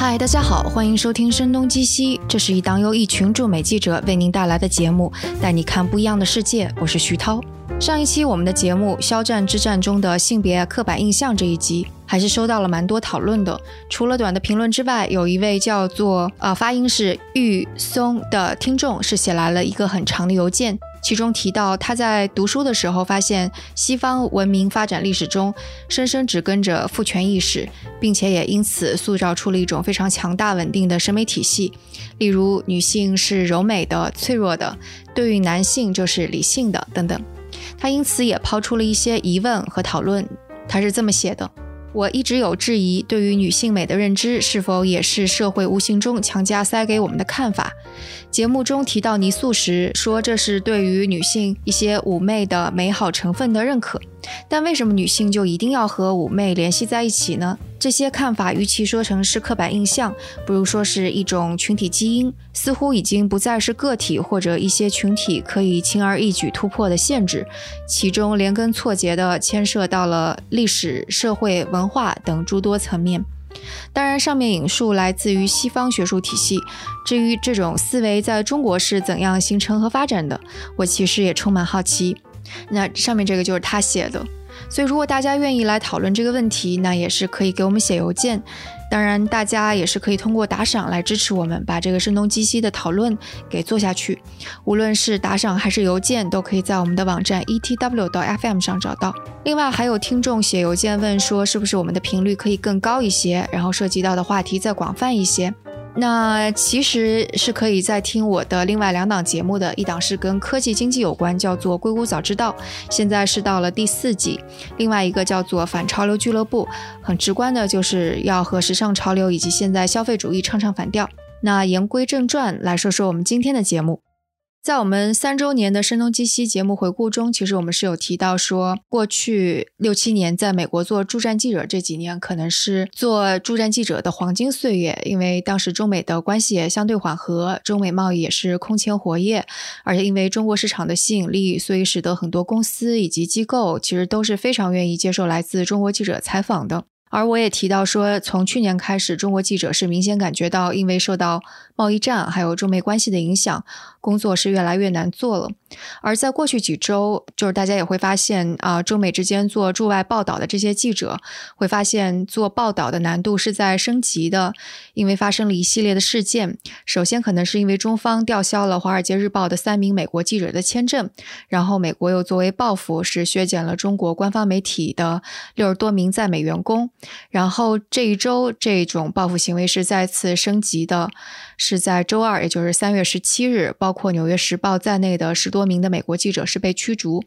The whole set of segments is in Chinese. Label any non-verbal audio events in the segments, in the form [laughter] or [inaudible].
嗨，大家好，欢迎收听《声东击西》，这是一档由一群驻美记者为您带来的节目，带你看不一样的世界。我是徐涛。上一期我们的节目《肖战之战》中的性别刻板印象这一集，还是收到了蛮多讨论的。除了短的评论之外，有一位叫做呃发音是玉松的听众是写来了一个很长的邮件。其中提到，他在读书的时候发现，西方文明发展历史中，深深只跟着父权意识，并且也因此塑造出了一种非常强大稳定的审美体系。例如，女性是柔美的、脆弱的，对于男性就是理性的等等。他因此也抛出了一些疑问和讨论。他是这么写的。我一直有质疑，对于女性美的认知是否也是社会无形中强加塞给我们的看法？节目中提到泥塑时，说这是对于女性一些妩媚的美好成分的认可。但为什么女性就一定要和妩媚联系在一起呢？这些看法，与其说成是刻板印象，不如说是一种群体基因，似乎已经不再是个体或者一些群体可以轻而易举突破的限制，其中连根错节地牵涉到了历史、社会、文化等诸多层面。当然，上面引述来自于西方学术体系，至于这种思维在中国是怎样形成和发展的，我其实也充满好奇。那上面这个就是他写的，所以如果大家愿意来讨论这个问题，那也是可以给我们写邮件。当然，大家也是可以通过打赏来支持我们，把这个声东击西的讨论给做下去。无论是打赏还是邮件，都可以在我们的网站 e t w 到 f m 上找到。另外，还有听众写邮件问说，是不是我们的频率可以更高一些，然后涉及到的话题再广泛一些？那其实是可以再听我的另外两档节目的，一档是跟科技经济有关，叫做《硅谷早知道》，现在是到了第四季；另外一个叫做《反潮流俱乐部》，很直观的就是要和时尚潮流以及现在消费主义唱唱反调。那言归正传，来说说我们今天的节目。在我们三周年的声东击西节目回顾中，其实我们是有提到说，过去六七年在美国做驻站记者这几年，可能是做驻站记者的黄金岁月，因为当时中美的关系也相对缓和，中美贸易也是空前活跃，而且因为中国市场的吸引力，所以使得很多公司以及机构其实都是非常愿意接受来自中国记者采访的。而我也提到说，从去年开始，中国记者是明显感觉到，因为受到贸易战还有中美关系的影响，工作是越来越难做了。而在过去几周，就是大家也会发现啊，中美之间做驻外报道的这些记者，会发现做报道的难度是在升级的，因为发生了一系列的事件。首先，可能是因为中方吊销了《华尔街日报》的三名美国记者的签证，然后美国又作为报复，是削减了中国官方媒体的六十多名在美员工。然后这一周，这种报复行为是再次升级的，是在周二，也就是三月十七日，包括《纽约时报》在内的十多名的美国记者是被驱逐。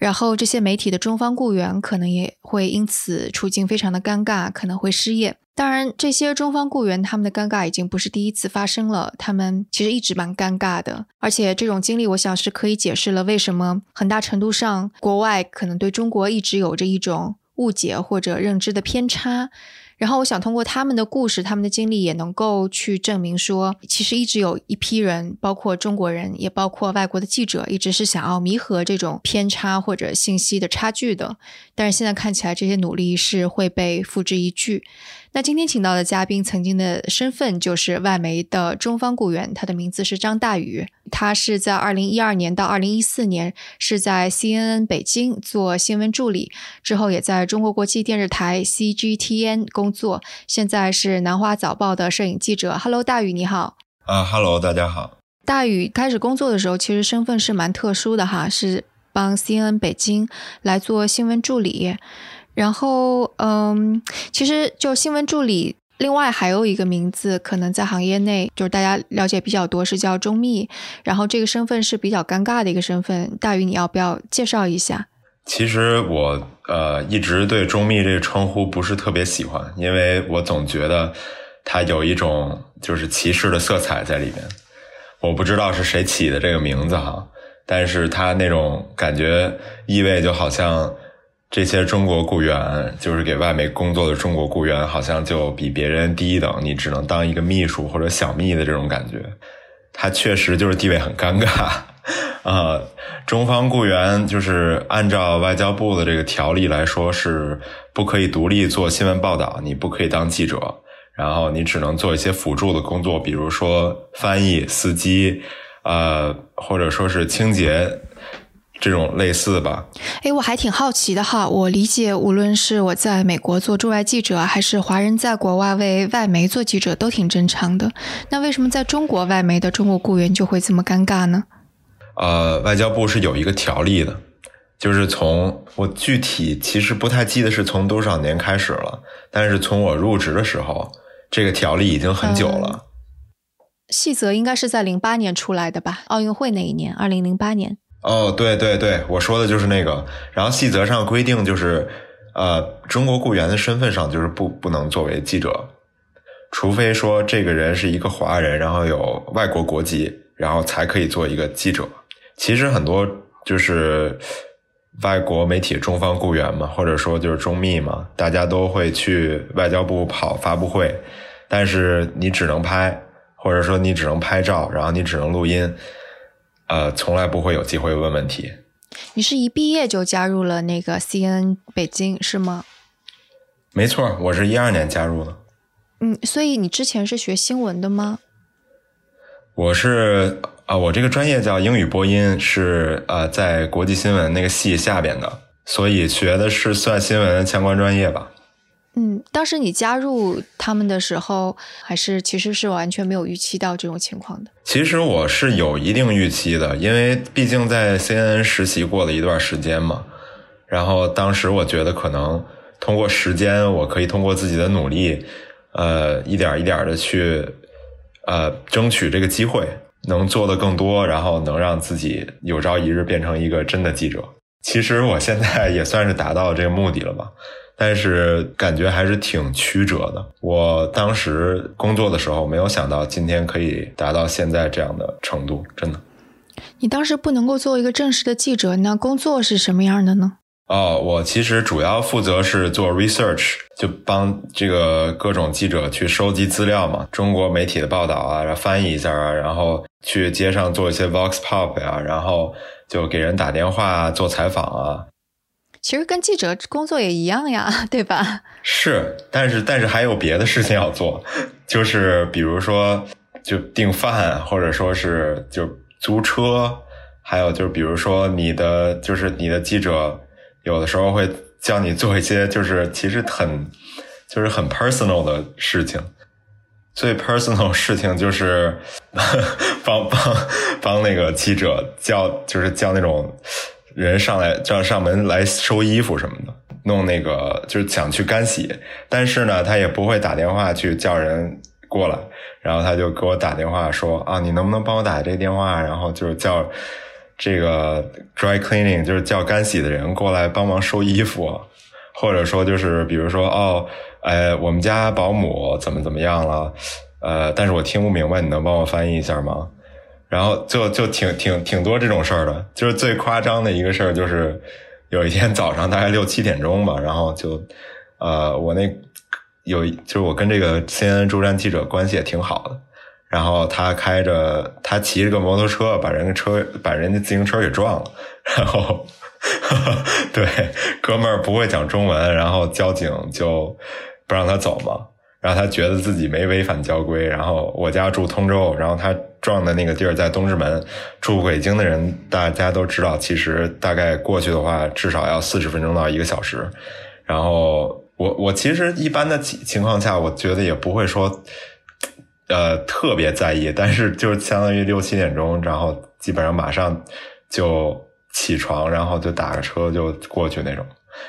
然后这些媒体的中方雇员可能也会因此处境非常的尴尬，可能会失业。当然，这些中方雇员他们的尴尬已经不是第一次发生了，他们其实一直蛮尴尬的。而且这种经历，我想是可以解释了为什么很大程度上国外可能对中国一直有着一种。误解或者认知的偏差，然后我想通过他们的故事、他们的经历，也能够去证明说，其实一直有一批人，包括中国人，也包括外国的记者，一直是想要弥合这种偏差或者信息的差距的。但是现在看起来，这些努力是会被付之一炬。那今天请到的嘉宾，曾经的身份就是外媒的中方雇员，他的名字是张大宇。他是在二零一二年到二零一四年是在 CNN 北京做新闻助理，之后也在中国国际电视台 CGTN 工作，现在是南华早报的摄影记者。Hello，大宇你好。啊，Hello，大家好。大宇开始工作的时候，其实身份是蛮特殊的哈，是帮 CNN 北京来做新闻助理。然后，嗯，其实就新闻助理，另外还有一个名字，可能在行业内就是大家了解比较多，是叫中密。然后这个身份是比较尴尬的一个身份，大宇，你要不要介绍一下？其实我呃一直对中密这个称呼不是特别喜欢，因为我总觉得它有一种就是歧视的色彩在里面。我不知道是谁起的这个名字哈，但是它那种感觉意味就好像。这些中国雇员，就是给外媒工作的中国雇员，好像就比别人低一等，你只能当一个秘书或者小秘的这种感觉。他确实就是地位很尴尬啊。[laughs] 中方雇员就是按照外交部的这个条例来说，是不可以独立做新闻报道，你不可以当记者。然后你只能做一些辅助的工作，比如说翻译、司机，呃，或者说是清洁。这种类似吧，哎，我还挺好奇的哈。我理解，无论是我在美国做驻外记者，还是华人在国外为外媒做记者，都挺正常的。那为什么在中国外媒的中国雇员就会这么尴尬呢？呃，外交部是有一个条例的，就是从我具体其实不太记得是从多少年开始了，但是从我入职的时候，这个条例已经很久了。细则应该是在零八年出来的吧？奥运会那一年，二零零八年。哦，对对对，我说的就是那个。然后细则上规定就是，呃，中国雇员的身份上就是不不能作为记者，除非说这个人是一个华人，然后有外国国籍，然后才可以做一个记者。其实很多就是外国媒体中方雇员嘛，或者说就是中密嘛，大家都会去外交部跑发布会，但是你只能拍，或者说你只能拍照，然后你只能录音。呃，从来不会有机会问问题。你是一毕业就加入了那个 CNN 北京是吗？没错，我是一二年加入的。嗯，所以你之前是学新闻的吗？我是啊，我这个专业叫英语播音，是呃在国际新闻那个系下边的，所以学的是算新闻相关专业吧。嗯，当时你加入他们的时候，还是其实是完全没有预期到这种情况的。其实我是有一定预期的，因为毕竟在 CNN 实习过了一段时间嘛。然后当时我觉得可能通过时间，我可以通过自己的努力，呃，一点一点的去呃争取这个机会，能做的更多，然后能让自己有朝一日变成一个真的记者。其实我现在也算是达到这个目的了吧。但是感觉还是挺曲折的。我当时工作的时候，没有想到今天可以达到现在这样的程度，真的。你当时不能够做一个正式的记者，那工作是什么样的呢？哦，我其实主要负责是做 research，就帮这个各种记者去收集资料嘛，中国媒体的报道啊，然后翻译一下啊，然后去街上做一些 vox pop 呀，然后就给人打电话做采访啊。其实跟记者工作也一样呀，[laughs] 对吧？是，但是但是还有别的事情要做，就是比如说就订饭，或者说是就租车，还有就是比如说你的就是你的记者有的时候会叫你做一些就是其实很就是很 personal 的事情，最 personal 事情就是帮 [laughs] 帮帮那个记者叫就是叫那种。人上来叫上门来收衣服什么的，弄那个就是想去干洗，但是呢，他也不会打电话去叫人过来，然后他就给我打电话说啊，你能不能帮我打这个电话，然后就是叫这个 dry cleaning，就是叫干洗的人过来帮忙收衣服，或者说就是比如说哦，哎，我们家保姆怎么怎么样了，呃，但是我听不明白，你能帮我翻译一下吗？然后就就挺挺挺多这种事儿的，就是最夸张的一个事儿，就是有一天早上大概六七点钟吧，然后就，呃，我那有就是我跟这个 CNN 驻站记者关系也挺好的，然后他开着他骑着个摩托车把人家车把人家自行车给撞了，然后对哥们儿不会讲中文，然后交警就不让他走嘛。然后他觉得自己没违反交规，然后我家住通州，然后他撞的那个地儿在东直门。住北京的人大家都知道，其实大概过去的话至少要四十分钟到一个小时。然后我我其实一般的情况下，我觉得也不会说，呃特别在意，但是就是相当于六七点钟，然后基本上马上就起床，然后就打个车就过去那种。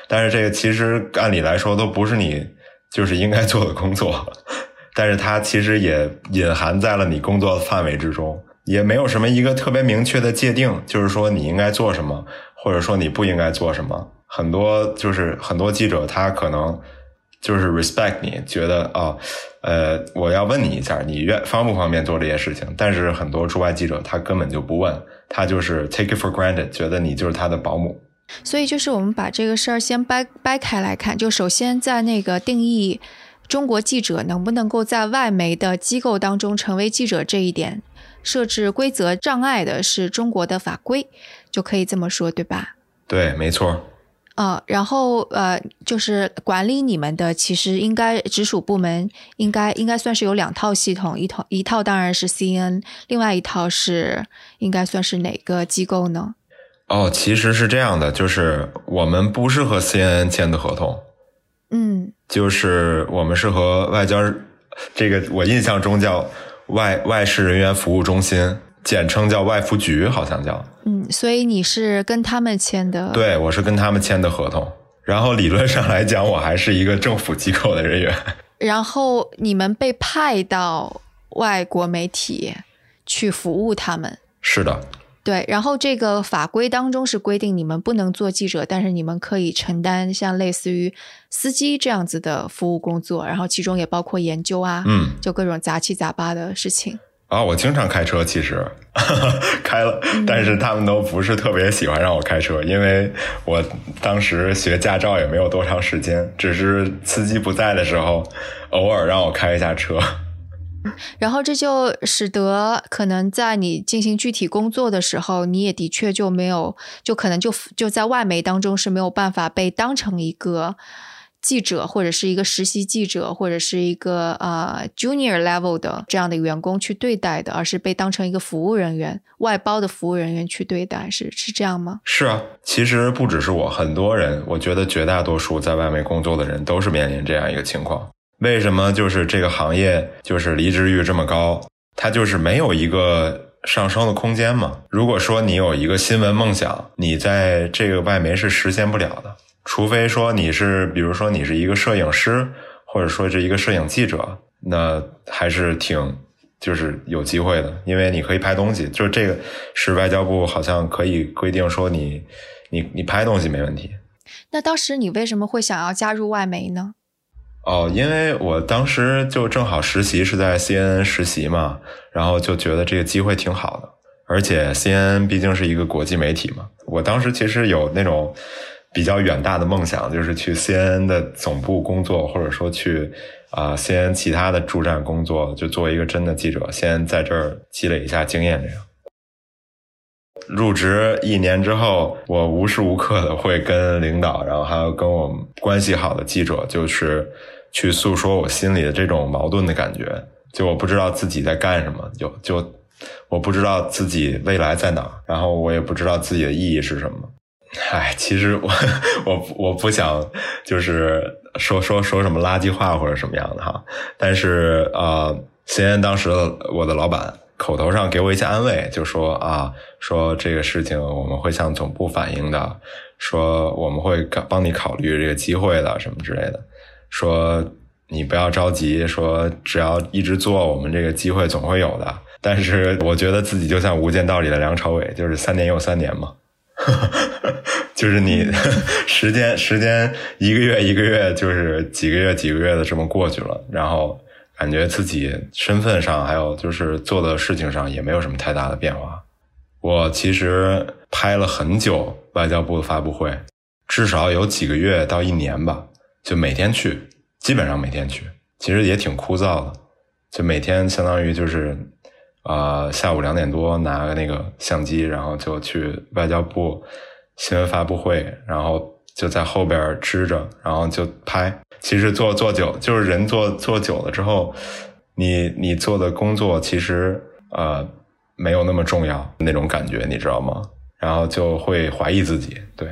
但是这个其实按理来说都不是你。就是应该做的工作，但是它其实也隐含在了你工作的范围之中，也没有什么一个特别明确的界定，就是说你应该做什么，或者说你不应该做什么。很多就是很多记者他可能就是 respect 你，觉得啊，呃，我要问你一下，你愿方不方便做这些事情？但是很多驻外记者他根本就不问，他就是 take it for granted，觉得你就是他的保姆。所以，就是我们把这个事儿先掰掰开来看。就首先，在那个定义中国记者能不能够在外媒的机构当中成为记者这一点，设置规则障碍的是中国的法规，就可以这么说，对吧？对，没错。啊，然后呃，就是管理你们的，其实应该直属部门应该应该算是有两套系统，一套一套当然是 CN，另外一套是应该算是哪个机构呢？哦，其实是这样的，就是我们不是和 CN 签的合同，嗯，就是我们是和外交，这个我印象中叫外外事人员服务中心，简称叫外服局，好像叫。嗯，所以你是跟他们签的？对，我是跟他们签的合同。然后理论上来讲，我还是一个政府机构的人员。然后你们被派到外国媒体去服务他们？是的。对，然后这个法规当中是规定你们不能做记者，但是你们可以承担像类似于司机这样子的服务工作，然后其中也包括研究啊，嗯，就各种杂七杂八的事情。啊，我经常开车，其实 [laughs] 开了，但是他们都不是特别喜欢让我开车，因为我当时学驾照也没有多长时间，只是司机不在的时候，偶尔让我开一下车。然后这就使得可能在你进行具体工作的时候，你也的确就没有，就可能就就在外媒当中是没有办法被当成一个。记者或者是一个实习记者，或者是一个呃 junior level 的这样的员工去对待的，而是被当成一个服务人员、外包的服务人员去对待，是是这样吗？是啊，其实不只是我，很多人，我觉得绝大多数在外面工作的人都是面临这样一个情况。为什么就是这个行业就是离职率这么高？它就是没有一个上升的空间嘛。如果说你有一个新闻梦想，你在这个外媒是实现不了的。除非说你是，比如说你是一个摄影师，或者说是一个摄影记者，那还是挺就是有机会的，因为你可以拍东西。就是这个是外交部好像可以规定说你你你拍东西没问题。那当时你为什么会想要加入外媒呢？哦，因为我当时就正好实习是在 CNN 实习嘛，然后就觉得这个机会挺好的，而且 CNN 毕竟是一个国际媒体嘛，我当时其实有那种。比较远大的梦想就是去 CNN 的总部工作，或者说去啊 CNN 其他的驻站工作，就作为一个真的记者，先在这儿积累一下经验。这样入职一年之后，我无时无刻的会跟领导，然后还有跟我们关系好的记者，就是去诉说我心里的这种矛盾的感觉。就我不知道自己在干什么，就就我不知道自己未来在哪，然后我也不知道自己的意义是什么。唉，其实我我我不想就是说说说什么垃圾话或者什么样的哈，但是呃，先当时我的老板口头上给我一些安慰，就说啊，说这个事情我们会向总部反映的，说我们会帮你考虑这个机会的什么之类的，说你不要着急，说只要一直做，我们这个机会总会有的。但是我觉得自己就像《无间道》里的梁朝伟，就是三年又三年嘛。[laughs] 就是你 [laughs] 时间时间一个月一个月，就是几个月几个月的这么过去了，然后感觉自己身份上还有就是做的事情上也没有什么太大的变化。我其实拍了很久外交部的发布会，至少有几个月到一年吧，就每天去，基本上每天去，其实也挺枯燥的，就每天相当于就是。啊，下午两点多拿个那个相机，然后就去外交部新闻发布会，然后就在后边支着，然后就拍。其实做做久，就是人做做久了之后，你你做的工作其实呃没有那么重要那种感觉，你知道吗？然后就会怀疑自己。对。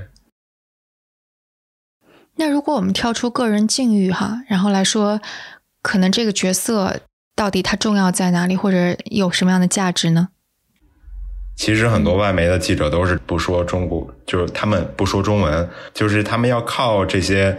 那如果我们跳出个人境遇哈，然后来说，可能这个角色。到底它重要在哪里，或者有什么样的价值呢？其实很多外媒的记者都是不说中国，就是他们不说中文，就是他们要靠这些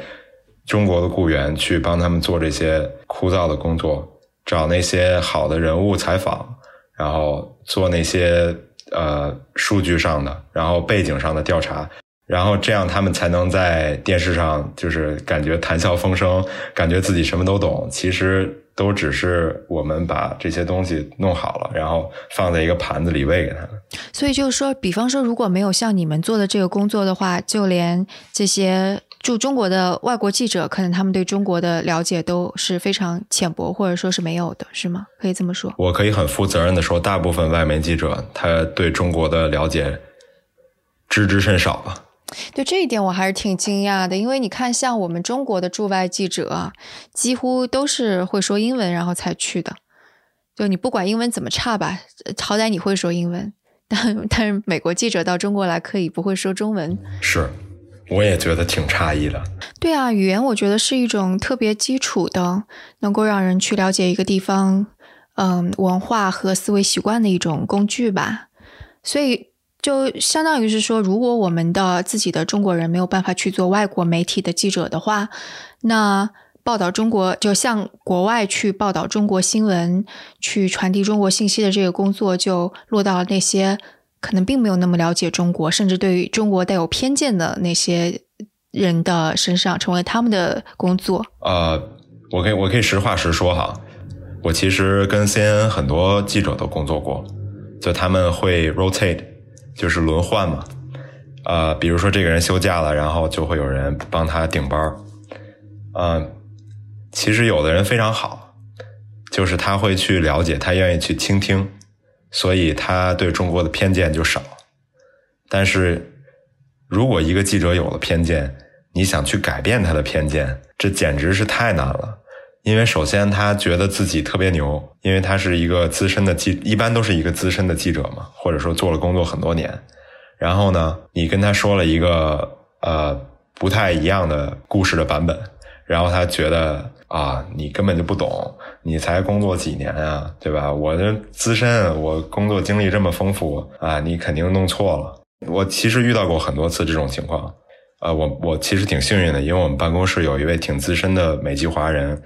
中国的雇员去帮他们做这些枯燥的工作，找那些好的人物采访，然后做那些呃数据上的，然后背景上的调查，然后这样他们才能在电视上就是感觉谈笑风生，感觉自己什么都懂。其实。都只是我们把这些东西弄好了，然后放在一个盘子里喂给他们。所以就是说，比方说，如果没有像你们做的这个工作的话，就连这些驻中国的外国记者，可能他们对中国的了解都是非常浅薄，或者说是没有的，是吗？可以这么说？我可以很负责任的说，大部分外媒记者他对中国的了解知之甚少吧。对这一点我还是挺惊讶的，因为你看，像我们中国的驻外记者，几乎都是会说英文，然后才去的。就你不管英文怎么差吧，好歹你会说英文。但但是美国记者到中国来可以不会说中文，是，我也觉得挺诧异的。对啊，语言我觉得是一种特别基础的，能够让人去了解一个地方，嗯，文化和思维习惯的一种工具吧。所以就相当于是说，如果我们的自己的中国人没有办法去做外国媒体的记者的话，那。报道中国，就向国外去报道中国新闻，去传递中国信息的这个工作，就落到了那些可能并没有那么了解中国，甚至对于中国带有偏见的那些人的身上，成为他们的工作。呃，我可以我可以实话实说哈，我其实跟 CNN 很多记者都工作过，就他们会 rotate，就是轮换嘛。呃，比如说这个人休假了，然后就会有人帮他顶班儿，嗯。其实有的人非常好，就是他会去了解，他愿意去倾听，所以他对中国的偏见就少。但是，如果一个记者有了偏见，你想去改变他的偏见，这简直是太难了。因为首先他觉得自己特别牛，因为他是一个资深的记，一般都是一个资深的记者嘛，或者说做了工作很多年。然后呢，你跟他说了一个呃不太一样的故事的版本，然后他觉得。啊，你根本就不懂，你才工作几年啊，对吧？我这资深，我工作经历这么丰富啊，你肯定弄错了。我其实遇到过很多次这种情况，呃，我我其实挺幸运的，因为我们办公室有一位挺资深的美籍华人，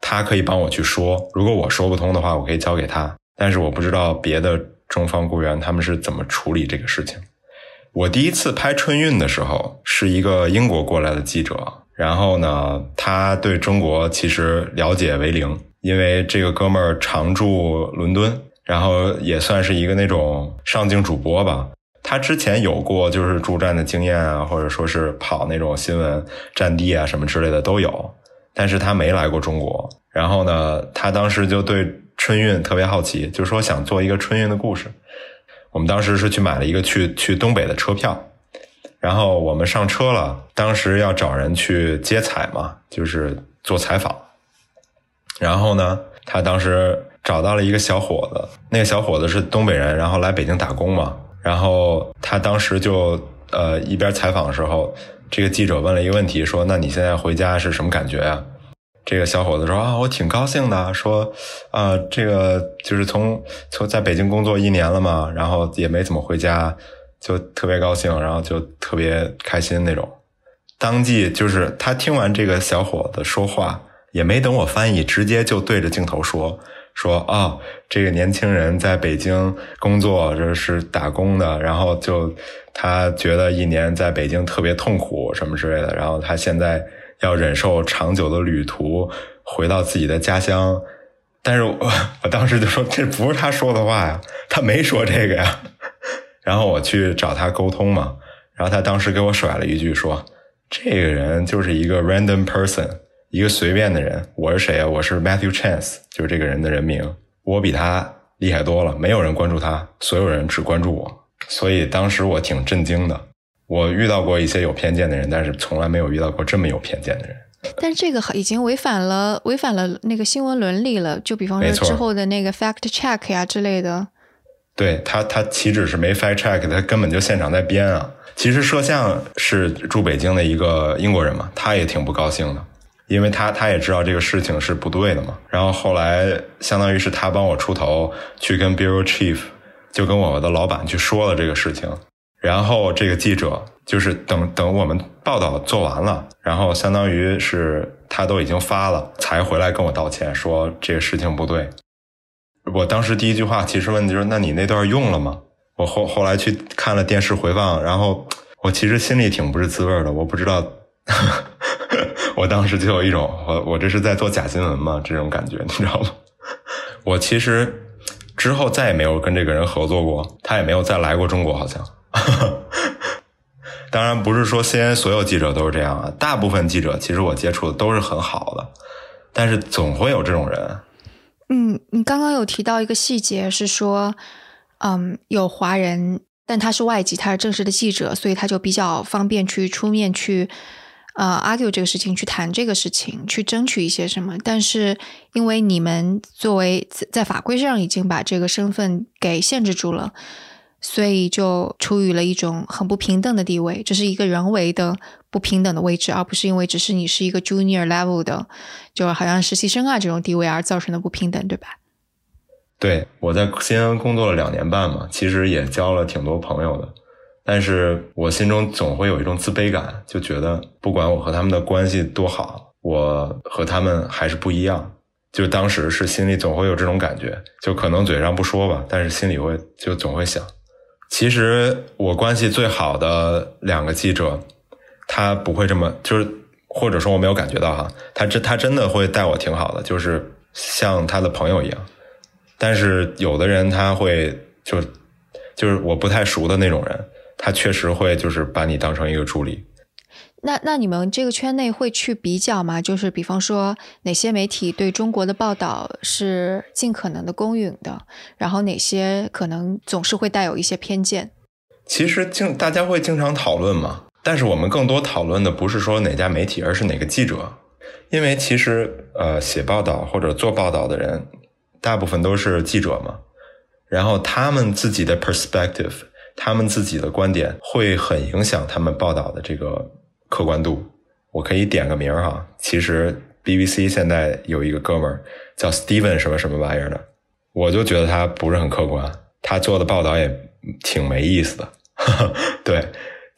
他可以帮我去说，如果我说不通的话，我可以交给他。但是我不知道别的中方雇员他们是怎么处理这个事情。我第一次拍春运的时候，是一个英国过来的记者。然后呢，他对中国其实了解为零，因为这个哥们儿常驻伦敦，然后也算是一个那种上镜主播吧。他之前有过就是驻站的经验啊，或者说是跑那种新闻战地啊什么之类的都有，但是他没来过中国。然后呢，他当时就对春运特别好奇，就说想做一个春运的故事。我们当时是去买了一个去去东北的车票。然后我们上车了，当时要找人去接采嘛，就是做采访。然后呢，他当时找到了一个小伙子，那个小伙子是东北人，然后来北京打工嘛。然后他当时就呃一边采访的时候，这个记者问了一个问题，说：“那你现在回家是什么感觉呀？”这个小伙子说：“啊，我挺高兴的，说啊，这个就是从从在北京工作一年了嘛，然后也没怎么回家。”就特别高兴，然后就特别开心那种。当即就是他听完这个小伙子说话，也没等我翻译，直接就对着镜头说说啊，这个年轻人在北京工作，这是打工的，然后就他觉得一年在北京特别痛苦什么之类的，然后他现在要忍受长久的旅途，回到自己的家乡。但是我我当时就说，这不是他说的话呀，他没说这个呀。然后我去找他沟通嘛，然后他当时给我甩了一句说：“这个人就是一个 random person，一个随便的人。我是谁啊？我是 Matthew Chance，就是这个人的人名。我比他厉害多了，没有人关注他，所有人只关注我。所以当时我挺震惊的。我遇到过一些有偏见的人，但是从来没有遇到过这么有偏见的人。但这个已经违反了违反了那个新闻伦理了。就比方说之后的那个 fact check 呀之类的。”对他，他岂止是没 fact check，他根本就现场在编啊！其实摄像是住北京的一个英国人嘛，他也挺不高兴的，因为他他也知道这个事情是不对的嘛。然后后来相当于是他帮我出头，去跟 bureau chief，就跟我的老板去说了这个事情。然后这个记者就是等等我们报道做完了，然后相当于是他都已经发了，才回来跟我道歉，说这个事情不对。我当时第一句话其实问的就是：“那你那段用了吗？”我后后来去看了电视回放，然后我其实心里挺不是滋味的。我不知道，我当时就有一种我我这是在做假新闻吗？这种感觉你知道吗？[laughs] 我其实之后再也没有跟这个人合作过，他也没有再来过中国，好像。[laughs] 当然不是说西安所有记者都是这样啊，大部分记者其实我接触的都是很好的，但是总会有这种人。嗯，你刚刚有提到一个细节，是说，嗯，有华人但他是外籍，他是正式的记者，所以他就比较方便去出面去呃 argue 这个事情，去谈这个事情，去争取一些什么。但是因为你们作为在法规上已经把这个身份给限制住了。所以就处于了一种很不平等的地位，这是一个人为的不平等的位置，而不是因为只是你是一个 junior level 的，就好像实习生啊这种地位而造成的不平等，对吧？对，我在西安工作了两年半嘛，其实也交了挺多朋友的，但是我心中总会有一种自卑感，就觉得不管我和他们的关系多好，我和他们还是不一样。就当时是心里总会有这种感觉，就可能嘴上不说吧，但是心里会就总会想。其实我关系最好的两个记者，他不会这么，就是或者说我没有感觉到哈，他真他真的会待我挺好的，就是像他的朋友一样。但是有的人他会就就是我不太熟的那种人，他确实会就是把你当成一个助理。那那你们这个圈内会去比较吗？就是比方说哪些媒体对中国的报道是尽可能的公允的，然后哪些可能总是会带有一些偏见。其实经大家会经常讨论嘛，但是我们更多讨论的不是说哪家媒体，而是哪个记者，因为其实呃写报道或者做报道的人，大部分都是记者嘛，然后他们自己的 perspective，他们自己的观点会很影响他们报道的这个。客观度，我可以点个名儿哈。其实 BBC 现在有一个哥们儿叫 Steven 什么什么玩意儿的，我就觉得他不是很客观，他做的报道也挺没意思的。[laughs] 对，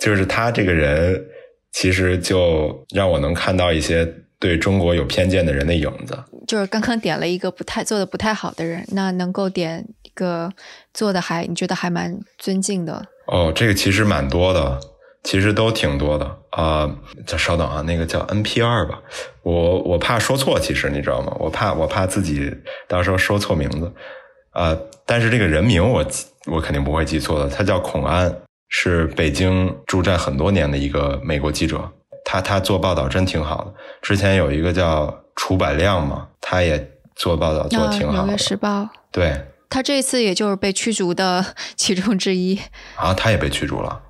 就是他这个人，其实就让我能看到一些对中国有偏见的人的影子。就是刚刚点了一个不太做的不太好的人，那能够点一个做的还你觉得还蛮尊敬的？哦，这个其实蛮多的。其实都挺多的啊，叫稍等啊，那个叫 NPR 吧，我我怕说错，其实你知道吗？我怕我怕自己到时候说错名字啊。但是这个人名我我肯定不会记错的，他叫孔安，是北京驻站很多年的一个美国记者，他他做报道真挺好的。之前有一个叫楚百亮嘛，他也做报道做的挺好的。纽约时报。对。他这次也就是被驱逐的 [laughs] 其中之一。啊，他也被驱逐了。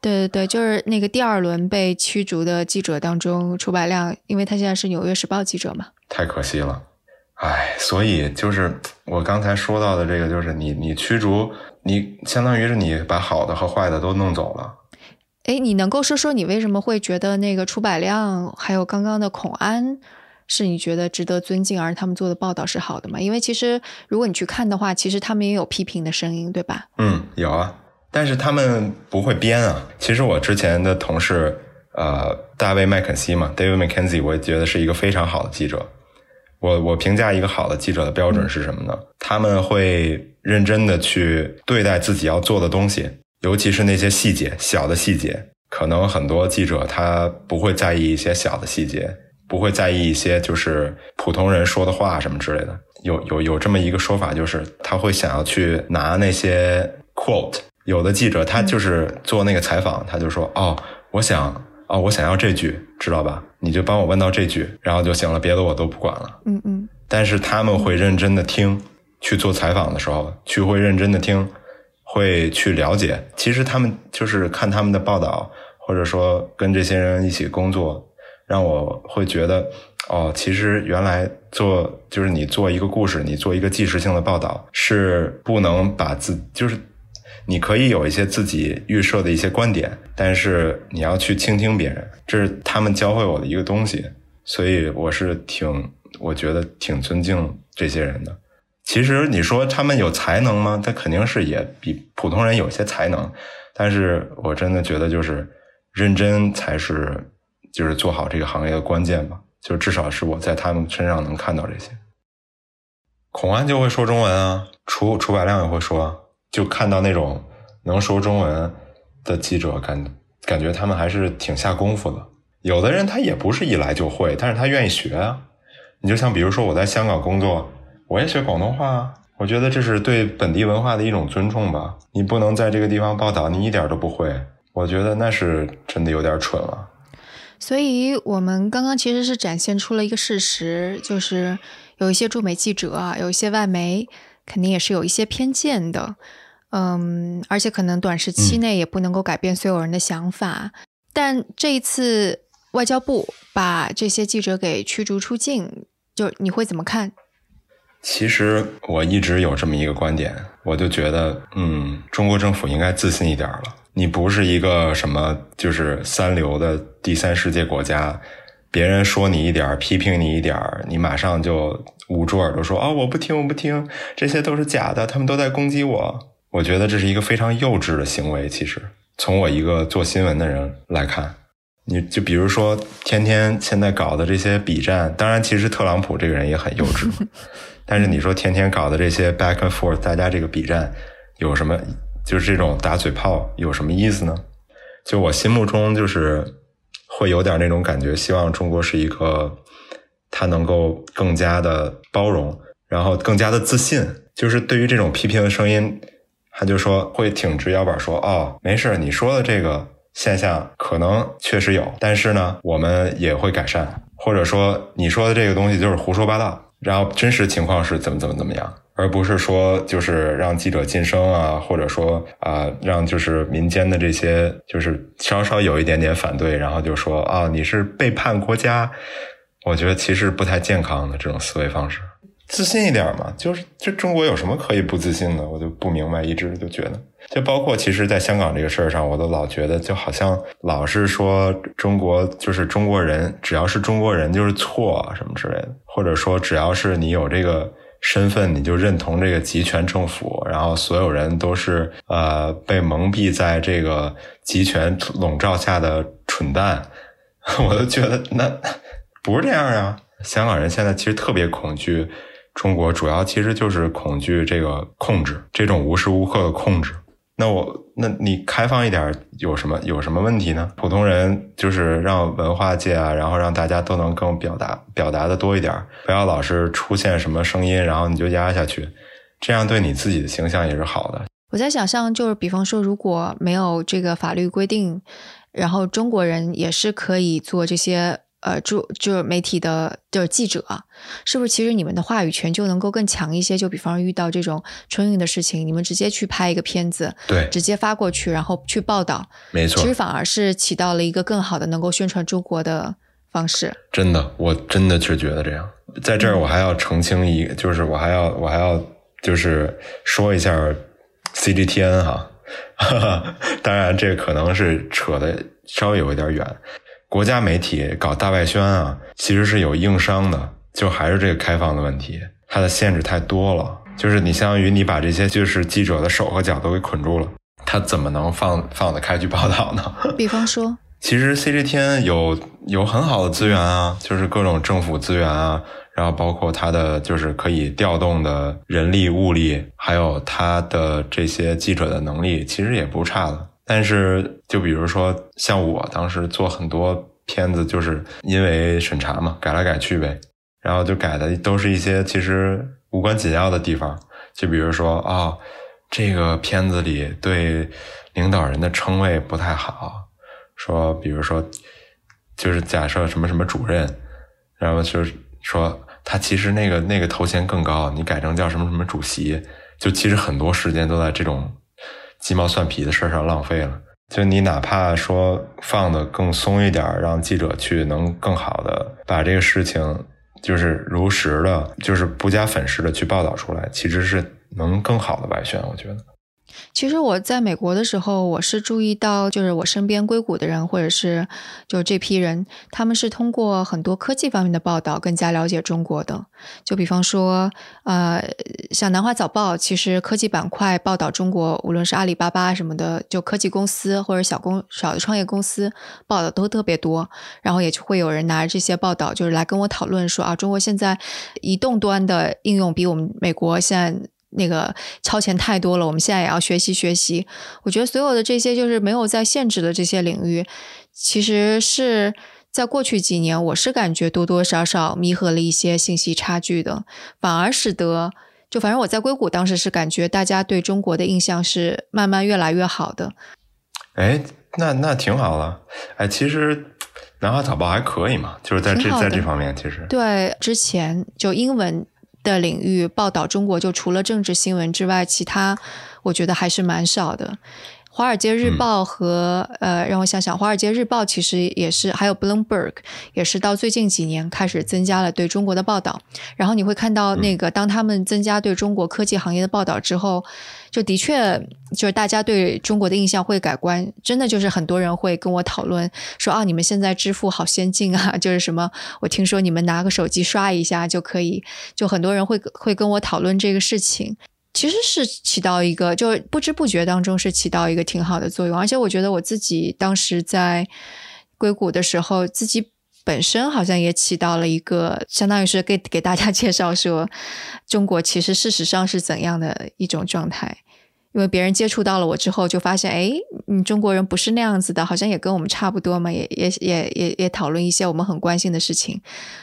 对对对，就是那个第二轮被驱逐的记者当中，楚百亮，因为他现在是《纽约时报》记者嘛。太可惜了，哎，所以就是我刚才说到的这个，就是你你驱逐你，相当于是你把好的和坏的都弄走了。哎，你能够说说你为什么会觉得那个楚百亮还有刚刚的孔安是你觉得值得尊敬，而他们做的报道是好的吗？因为其实如果你去看的话，其实他们也有批评的声音，对吧？嗯，有啊。但是他们不会编啊！其实我之前的同事，呃，大卫麦肯锡嘛，David McKenzie，我也觉得是一个非常好的记者。我我评价一个好的记者的标准是什么呢？他们会认真的去对待自己要做的东西，尤其是那些细节，小的细节。可能很多记者他不会在意一些小的细节，不会在意一些就是普通人说的话什么之类的。有有有这么一个说法，就是他会想要去拿那些 quote。有的记者他就是做那个采访，他就说：“哦，我想，哦，我想要这句，知道吧？你就帮我问到这句，然后就行了，别的我都不管了。”嗯嗯。但是他们会认真的听，去做采访的时候，去会认真的听，会去了解。其实他们就是看他们的报道，或者说跟这些人一起工作，让我会觉得，哦，其实原来做就是你做一个故事，你做一个纪实性的报道，是不能把自就是。你可以有一些自己预设的一些观点，但是你要去倾听别人，这是他们教会我的一个东西，所以我是挺，我觉得挺尊敬这些人的。其实你说他们有才能吗？他肯定是也比普通人有些才能，但是我真的觉得就是认真才是，就是做好这个行业的关键吧。就至少是我在他们身上能看到这些。孔安就会说中文啊，楚楚百亮也会说。就看到那种能说中文的记者，感感觉他们还是挺下功夫的。有的人他也不是一来就会，但是他愿意学啊。你就像比如说我在香港工作，我也学广东话，我觉得这是对本地文化的一种尊重吧。你不能在这个地方报道，你一点都不会，我觉得那是真的有点蠢了。所以我们刚刚其实是展现出了一个事实，就是有一些驻美记者啊，有一些外媒。肯定也是有一些偏见的，嗯，而且可能短时期内也不能够改变所有人的想法。但这一次外交部把这些记者给驱逐出境，就你会怎么看？其实我一直有这么一个观点，我就觉得，嗯，中国政府应该自信一点了。你不是一个什么就是三流的第三世界国家，别人说你一点批评你一点你马上就捂住耳朵说啊，我不听，我不听，这些都是假的，他们都在攻击我。我觉得这是一个非常幼稚的行为。其实，从我一个做新闻的人来看，你就比如说天天现在搞的这些比战，当然，其实特朗普这个人也很幼稚。[laughs] 但是你说天天搞的这些 back and forth，大家这个比战有什么？就是这种打嘴炮有什么意思呢？就我心目中就是会有点那种感觉，希望中国是一个他能够更加的包容，然后更加的自信。就是对于这种批评的声音，他就说会挺直腰板说：“哦，没事，你说的这个现象可能确实有，但是呢，我们也会改善，或者说你说的这个东西就是胡说八道。”然后真实情况是怎么怎么怎么样，而不是说就是让记者晋升啊，或者说啊让就是民间的这些就是稍稍有一点点反对，然后就说啊你是背叛国家，我觉得其实不太健康的这种思维方式。自信一点嘛，就是这中国有什么可以不自信的？我就不明白，一直就觉得，就包括其实，在香港这个事儿上，我都老觉得，就好像老是说中国就是中国人，只要是中国人就是错什么之类的，或者说只要是你有这个身份，你就认同这个集权政府，然后所有人都是呃被蒙蔽在这个集权笼罩下的蠢蛋，[laughs] 我都觉得那不是这样啊。香港人现在其实特别恐惧。中国主要其实就是恐惧这个控制，这种无时无刻的控制。那我，那你开放一点有什么有什么问题呢？普通人就是让文化界啊，然后让大家都能更表达表达的多一点，不要老是出现什么声音，然后你就压下去，这样对你自己的形象也是好的。我在想象，就是比方说，如果没有这个法律规定，然后中国人也是可以做这些。呃，就就是媒体的，就是记者，是不是？其实你们的话语权就能够更强一些。就比方遇到这种春运的事情，你们直接去拍一个片子，对，直接发过去，然后去报道，没错。其实反而是起到了一个更好的能够宣传中国的方式。真的，我真的是觉得这样。在这儿，我还要澄清一个，就是我还要，我还要，就是说一下 CGTN 哈。[laughs] 当然，这可能是扯的稍微有一点远。国家媒体搞大外宣啊，其实是有硬伤的，就还是这个开放的问题，它的限制太多了。就是你相当于你把这些就是记者的手和脚都给捆住了，他怎么能放放得开去报道呢？比方说，[laughs] 其实 CGTN 有有很好的资源啊，就是各种政府资源啊，然后包括它的就是可以调动的人力物力，还有它的这些记者的能力，其实也不差的。但是，就比如说像我当时做很多片子，就是因为审查嘛，改来改去呗，然后就改的都是一些其实无关紧要的地方。就比如说啊，这个片子里对领导人的称谓不太好，说比如说就是假设什么什么主任，然后就是说他其实那个那个头衔更高，你改成叫什么什么主席，就其实很多时间都在这种。鸡毛蒜皮的事上浪费了，就你哪怕说放的更松一点，让记者去能更好的把这个事情，就是如实的，就是不加粉饰的去报道出来，其实是能更好的外宣，我觉得。其实我在美国的时候，我是注意到，就是我身边硅谷的人，或者是就这批人，他们是通过很多科技方面的报道，更加了解中国的。就比方说，呃，像南华早报，其实科技板块报道中国，无论是阿里巴巴什么的，就科技公司或者小公小的创业公司报道都特别多。然后也就会有人拿着这些报道，就是来跟我讨论说啊，中国现在移动端的应用比我们美国现在。那个超前太多了，我们现在也要学习学习。我觉得所有的这些就是没有在限制的这些领域，其实是在过去几年，我是感觉多多少少弥合了一些信息差距的，反而使得就反正我在硅谷当时是感觉大家对中国的印象是慢慢越来越好的。哎，那那挺好了。哎，其实南华早报还可以嘛，就是在这在这方面，其实对之前就英文。的领域报道中国，就除了政治新闻之外，其他我觉得还是蛮少的。《华尔街日报》和呃，让我想想，《华尔街日报》其实也是，还有 Bloomberg 也是到最近几年开始增加了对中国的报道。然后你会看到，那个当他们增加对中国科技行业的报道之后，就的确就是大家对中国的印象会改观。真的就是很多人会跟我讨论说啊，你们现在支付好先进啊，[laughs] 就是什么，我听说你们拿个手机刷一下就可以，就很多人会会跟我讨论这个事情。其实是起到一个，就不知不觉当中是起到一个挺好的作用，而且我觉得我自己当时在硅谷的时候，自己本身好像也起到了一个，相当于是给给大家介绍说，中国其实事实上是怎样的一种状态。因为别人接触到了我之后，就发现，哎，你中国人不是那样子的，好像也跟我们差不多嘛，也也也也也讨论一些我们很关心的事情，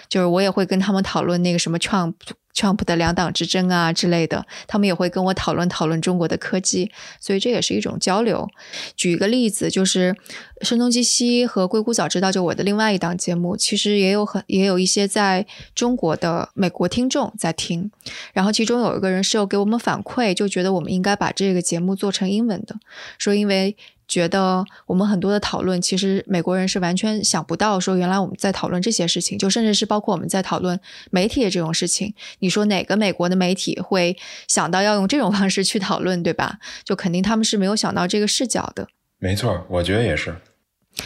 就是我也会跟他们讨论那个什么创。Trump 的两党之争啊之类的，他们也会跟我讨论讨论中国的科技，所以这也是一种交流。举一个例子，就是《声东击西》和《硅谷早知道》就我的另外一档节目，其实也有很也有一些在中国的美国听众在听，然后其中有一个人是有给我们反馈，就觉得我们应该把这个节目做成英文的，说因为。觉得我们很多的讨论，其实美国人是完全想不到，说原来我们在讨论这些事情，就甚至是包括我们在讨论媒体的这种事情。你说哪个美国的媒体会想到要用这种方式去讨论，对吧？就肯定他们是没有想到这个视角的。没错，我觉得也是。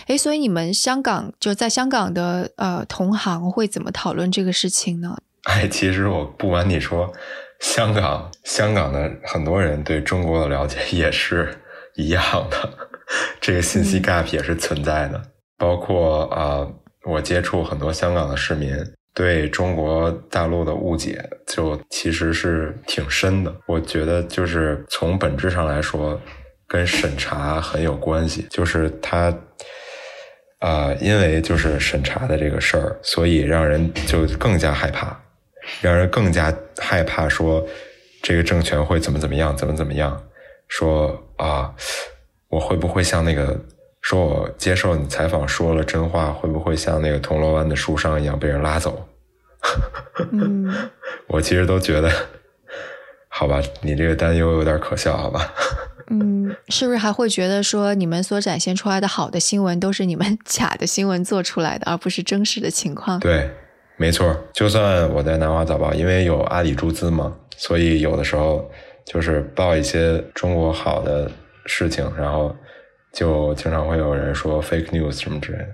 哎，所以你们香港就在香港的呃同行会怎么讨论这个事情呢？[laughs] 哎，其实我不瞒你说，香港香港的很多人对中国的了解也是一样的。[laughs] 这个信息 gap 也是存在的，包括啊，我接触很多香港的市民对中国大陆的误解，就其实是挺深的。我觉得就是从本质上来说，跟审查很有关系。就是他啊，因为就是审查的这个事儿，所以让人就更加害怕，让人更加害怕说这个政权会怎么怎么样，怎么怎么样，说啊。我会不会像那个说我接受你采访说了真话，会不会像那个铜锣湾的书商一样被人拉走？嗯，[laughs] 我其实都觉得，好吧，你这个担忧有点可笑，好吧？嗯，是不是还会觉得说你们所展现出来的好的新闻都是你们假的新闻做出来的，而不是真实的情况？对，没错。就算我在南华早报，因为有阿里注资嘛，所以有的时候就是报一些中国好的。事情，然后就经常会有人说 fake news 什么之类的。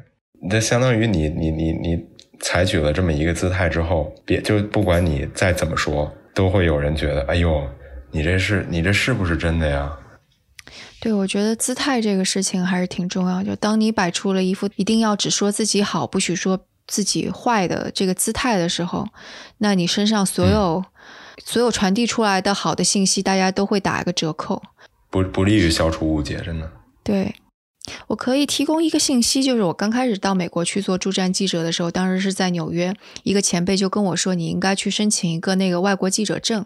那相当于你你你你采取了这么一个姿态之后，别就不管你再怎么说，都会有人觉得，哎呦，你这是你这是不是真的呀？对，我觉得姿态这个事情还是挺重要。就当你摆出了一副一定要只说自己好，不许说自己坏的这个姿态的时候，那你身上所有所有传递出来的好的信息，大家都会打一个折扣。不不利于消除误解，真的。对。我可以提供一个信息，就是我刚开始到美国去做驻站记者的时候，当时是在纽约，一个前辈就跟我说，你应该去申请一个那个外国记者证。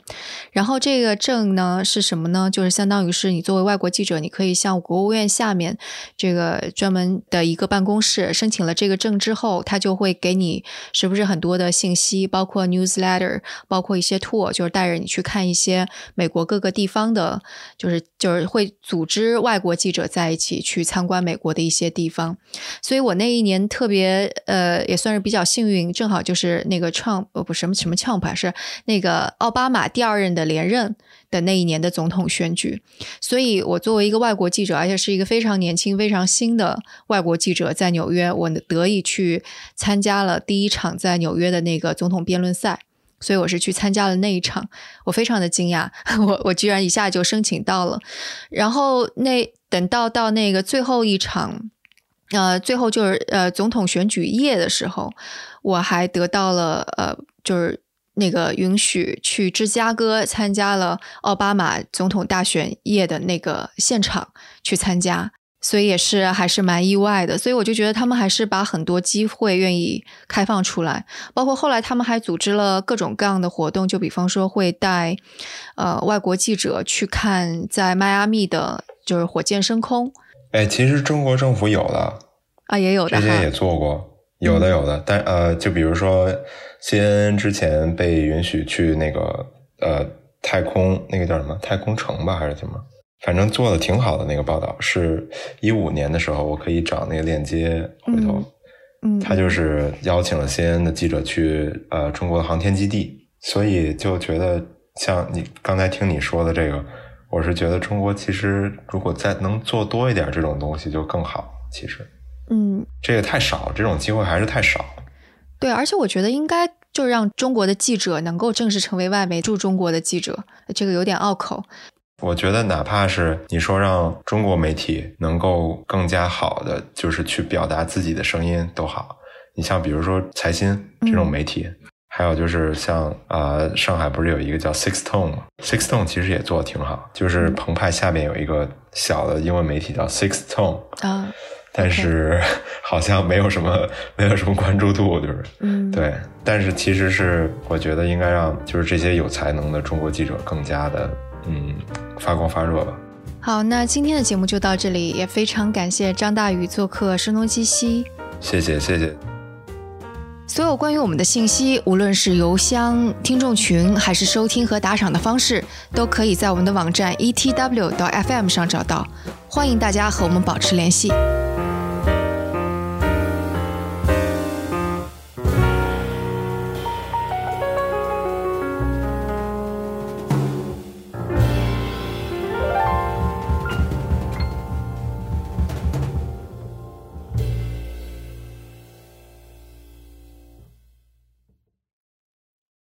然后这个证呢是什么呢？就是相当于是你作为外国记者，你可以向国务院下面这个专门的一个办公室申请了这个证之后，他就会给你是不是很多的信息，包括 newsletter，包括一些 tour，就是带着你去看一些美国各个地方的，就是就是会组织外国记者在一起去参。关美国的一些地方，所以我那一年特别呃，也算是比较幸运，正好就是那个创呃不什么什么 Trump 是那个奥巴马第二任的连任的那一年的总统选举，所以我作为一个外国记者，而且是一个非常年轻、非常新的外国记者，在纽约，我得以去参加了第一场在纽约的那个总统辩论赛。所以我是去参加了那一场，我非常的惊讶，[laughs] 我我居然一下就申请到了。然后那等到到那个最后一场，呃，最后就是呃总统选举夜的时候，我还得到了呃就是那个允许去芝加哥参加了奥巴马总统大选夜的那个现场去参加。所以也是还是蛮意外的，所以我就觉得他们还是把很多机会愿意开放出来，包括后来他们还组织了各种各样的活动，就比方说会带呃外国记者去看在迈阿密的，就是火箭升空。哎，其实中国政府有的啊，也有的，之前也做过，有的有的，但呃，就比如说 CNN 之前被允许去那个呃太空那个叫什么太空城吧，还是什么？反正做的挺好的那个报道，是一五年的时候，我可以找那个链接回头。嗯，他就是邀请了 CNN 的记者去呃中国的航天基地，所以就觉得像你刚才听你说的这个，我是觉得中国其实如果再能做多一点这种东西就更好。其实，嗯，这个太少，这种机会还是太少。对，而且我觉得应该就让中国的记者能够正式成为外媒驻中国的记者，这个有点拗口。我觉得，哪怕是你说让中国媒体能够更加好的，就是去表达自己的声音都好。你像比如说财新这种媒体，还有就是像啊，上海不是有一个叫 Six Tone 吗？Six Tone 其实也做的挺好，就是澎湃下面有一个小的英文媒体叫 Six Tone 啊，但是 [laughs] 好像没有什么没有什么关注度，就是嗯，对。但是其实是我觉得应该让就是这些有才能的中国记者更加的。嗯，发光发热吧。好，那今天的节目就到这里，也非常感谢张大宇做客声东击西。谢谢谢谢。所有关于我们的信息，无论是邮箱、听众群，还是收听和打赏的方式，都可以在我们的网站 etw 到 fm 上找到。欢迎大家和我们保持联系。